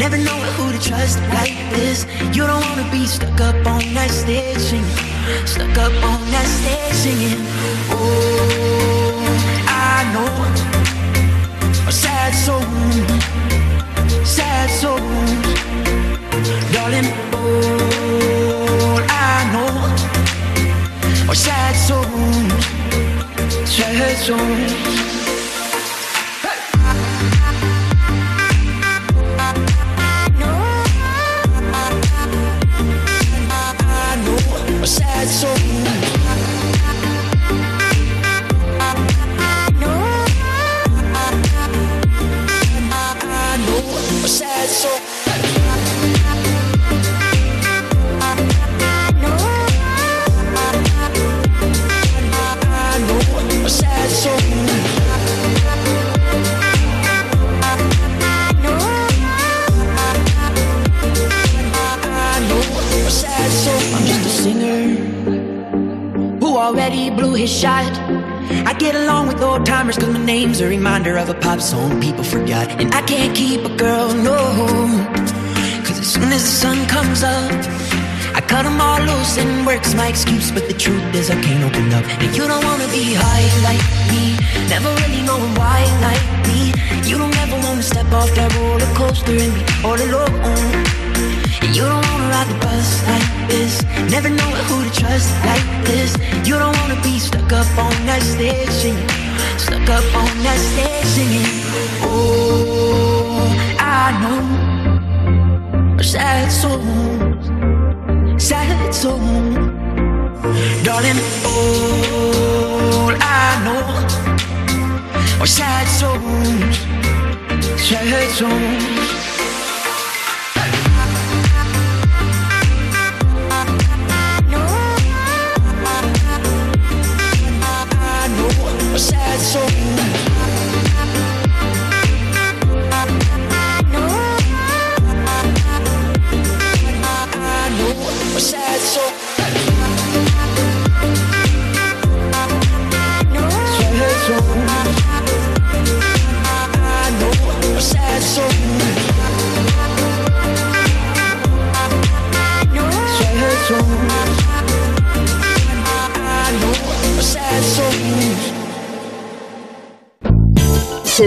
Never know who to trust like this. You don't wanna be stuck up on that stage singing. Stuck up on that stage singing. Oh, I know. Never really knowing why like me. You don't ever wanna step off that roller coaster and be all alone. You don't wanna ride the bus like this. Never know who to trust like this. You don't wanna be stuck up on that stage singing. Stuck up on that stage singing. Oh, I know. Sad soul. Sad soul. Darling, all I know are sad souls. Sad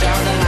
The line.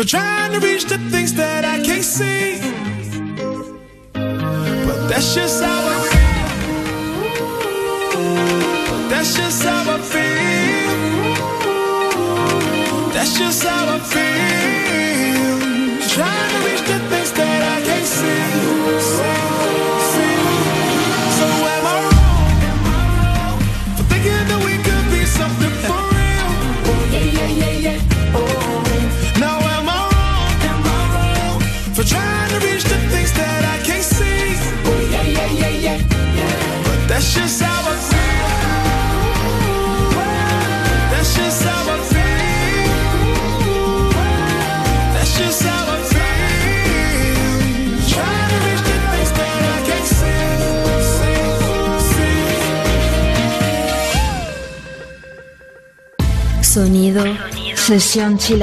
for trying to reach the things that I can't see. But that's just how I feel. That's just how I feel. That's just how I feel. Trying to reach the things that I can't see. Sonido, Sesión Chill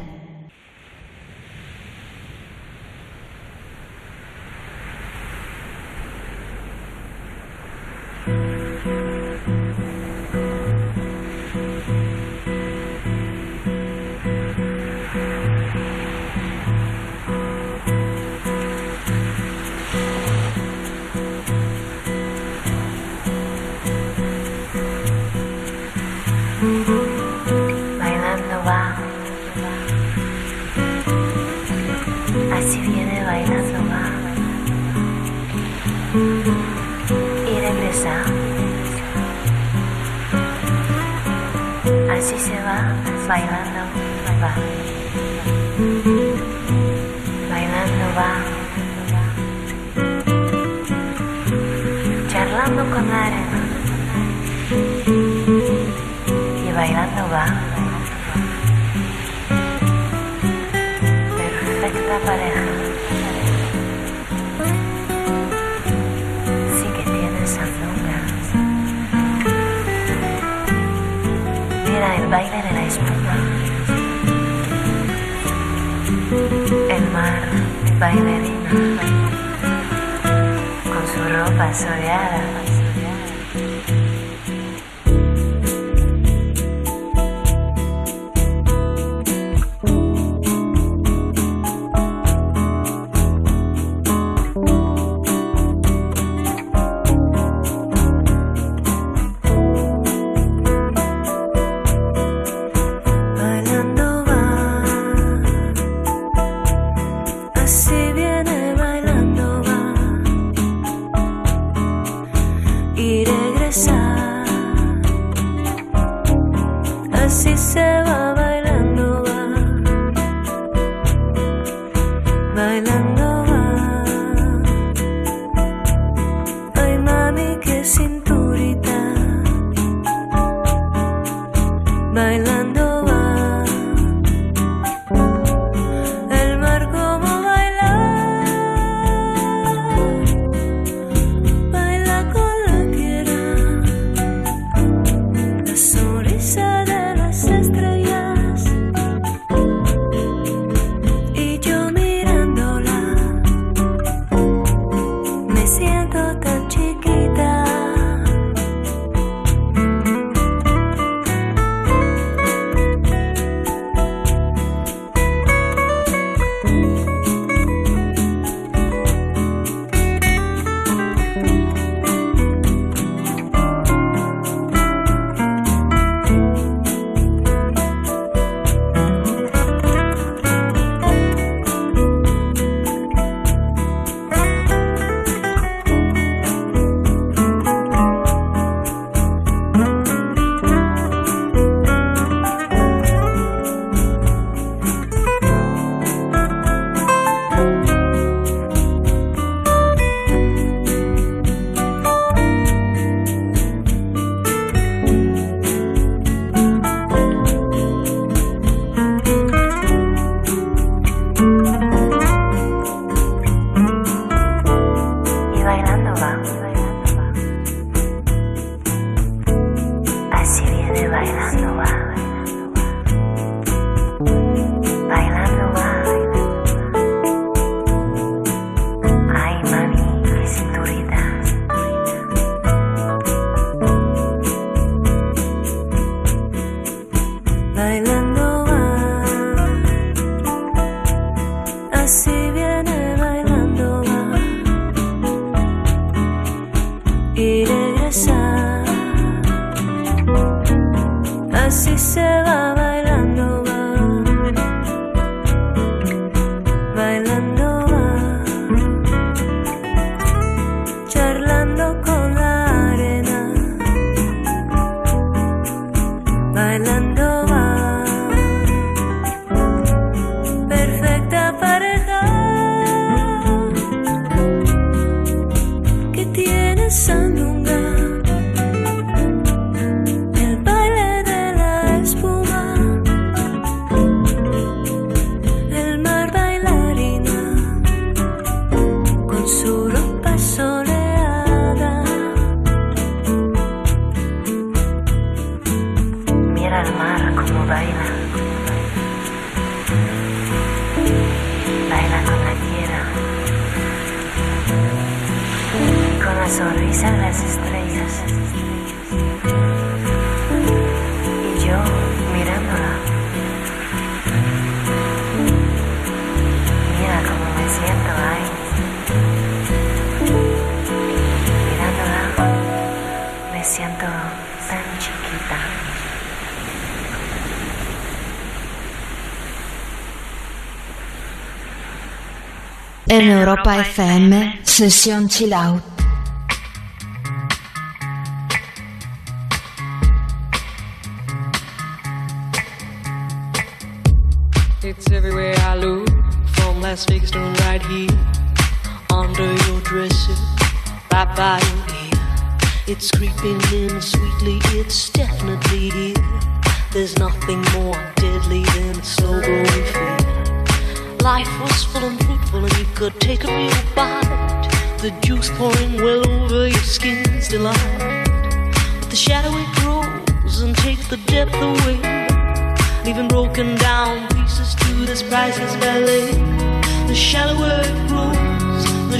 Europa FM, sesión chill out.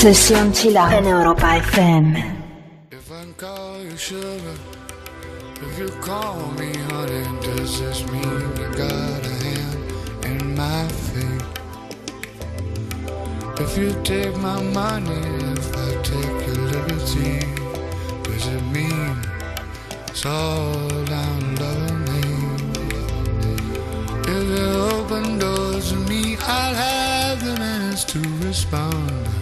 Session Chila Europa FM. If I call you sugar, if you call me honey, does this mean you got a hand in my fate? If you take my money, if I take your liberty, does it mean it's all down? If you open doors to me, I'll have the minutes to respond.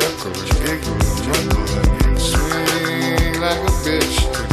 struggle, struggle, struggle. Swing like a bitch.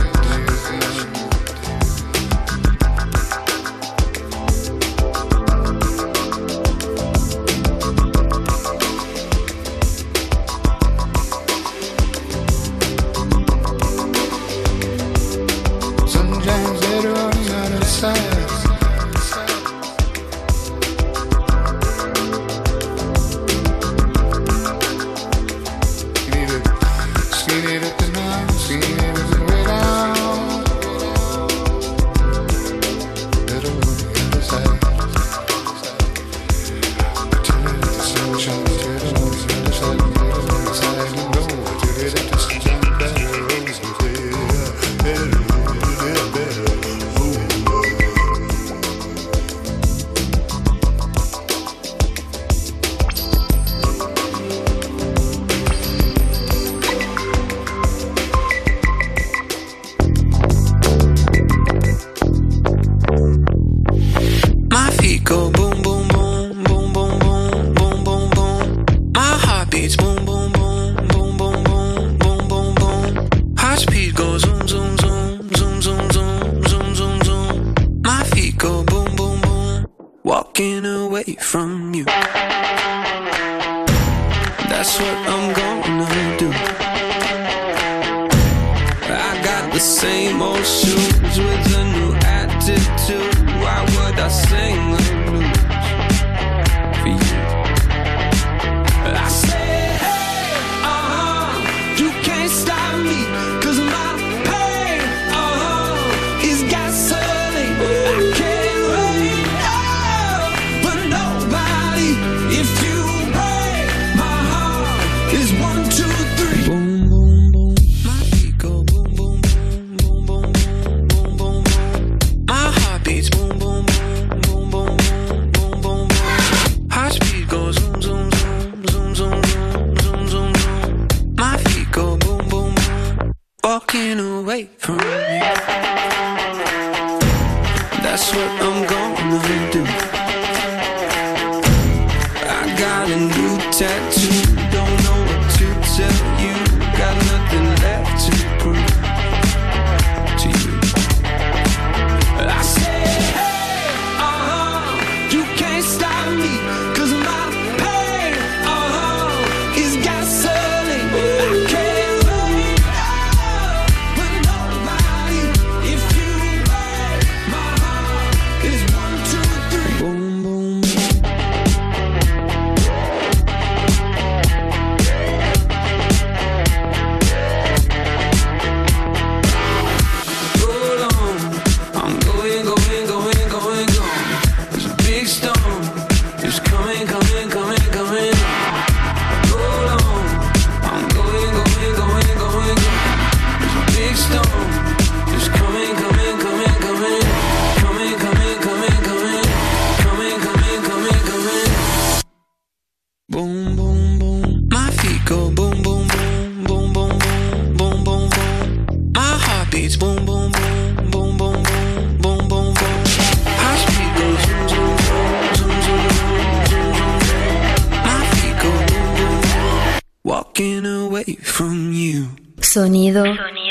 Sonido,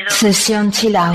Sesión Chilau.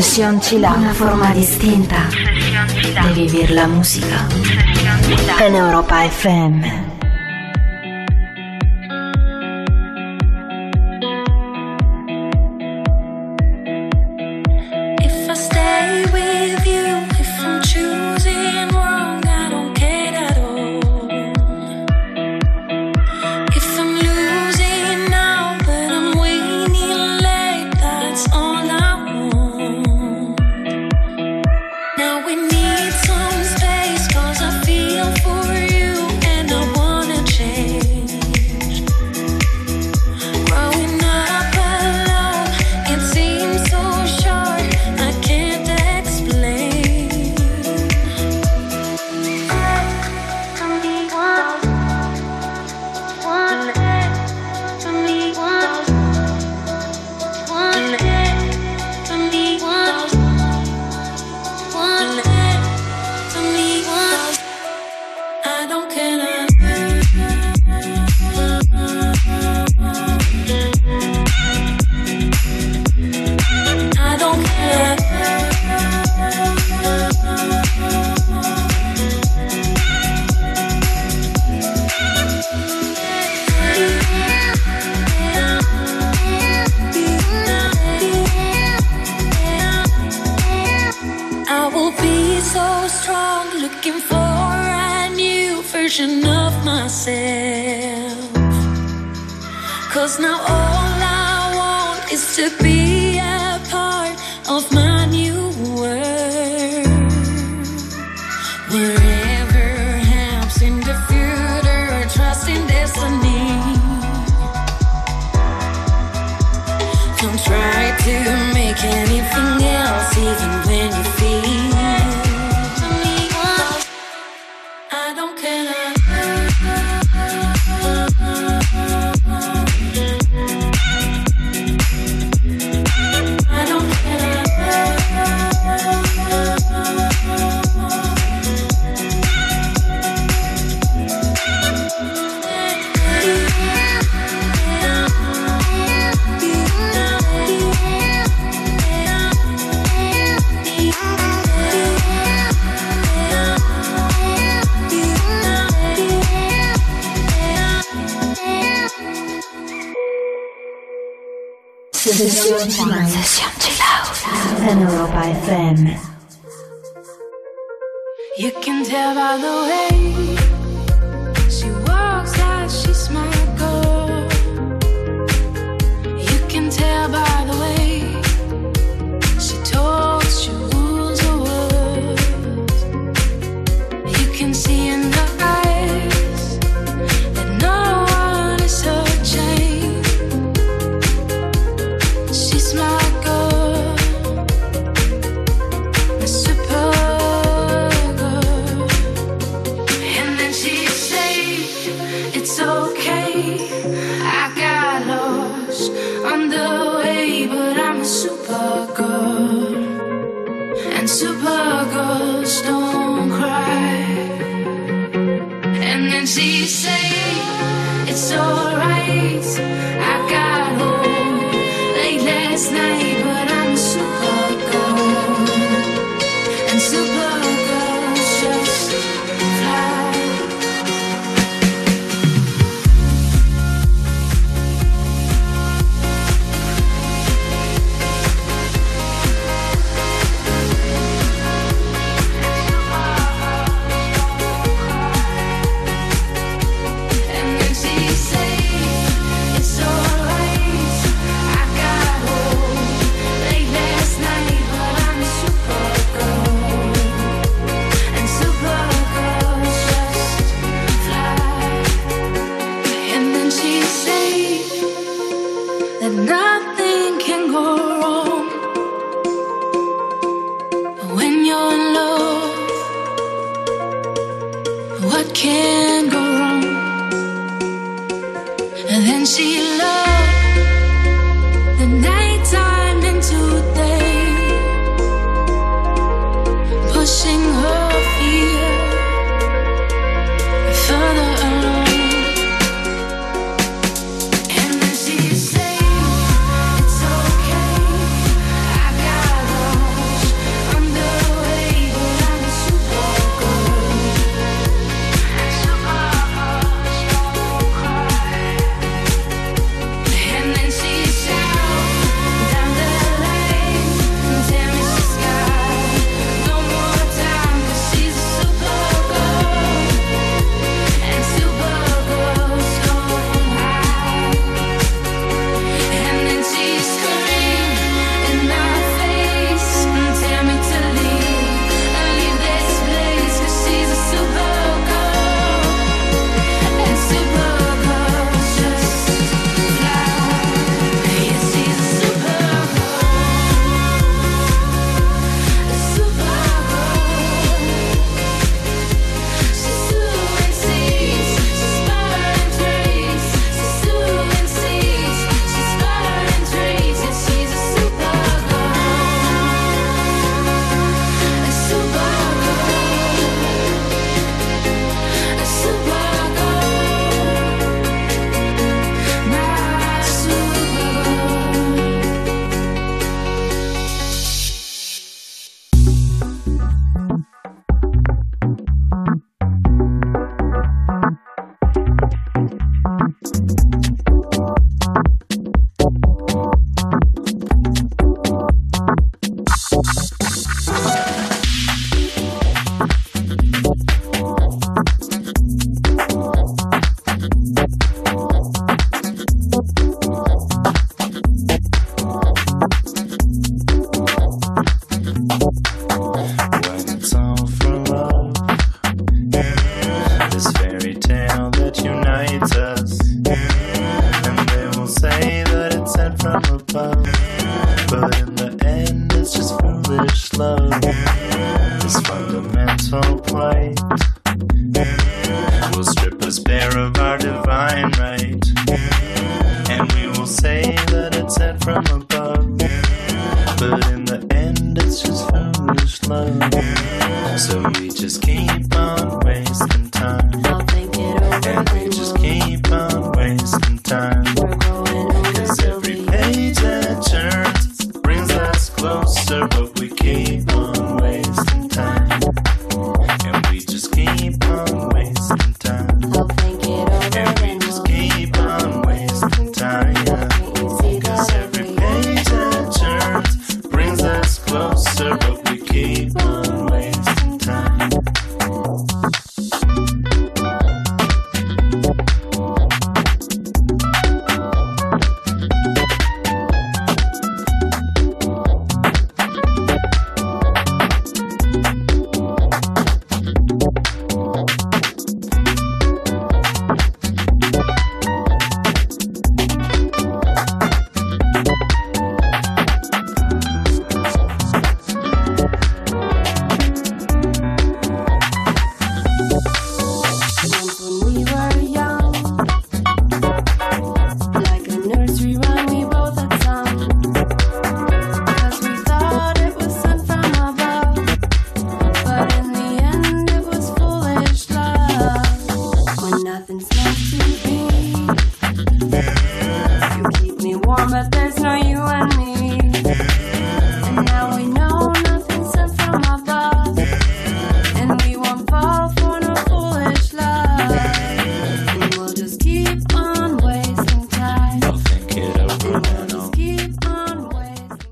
Session Cila. Una forma distinta di vivere la musica. En Europa FM. looking for a new version of myself. Cause now all I want is to be a part of my new world. Wherever helps in the future, trust in destiny. Don't try to make anything else even session chillout. Session chillout. En Europa FM. You can tell by the way.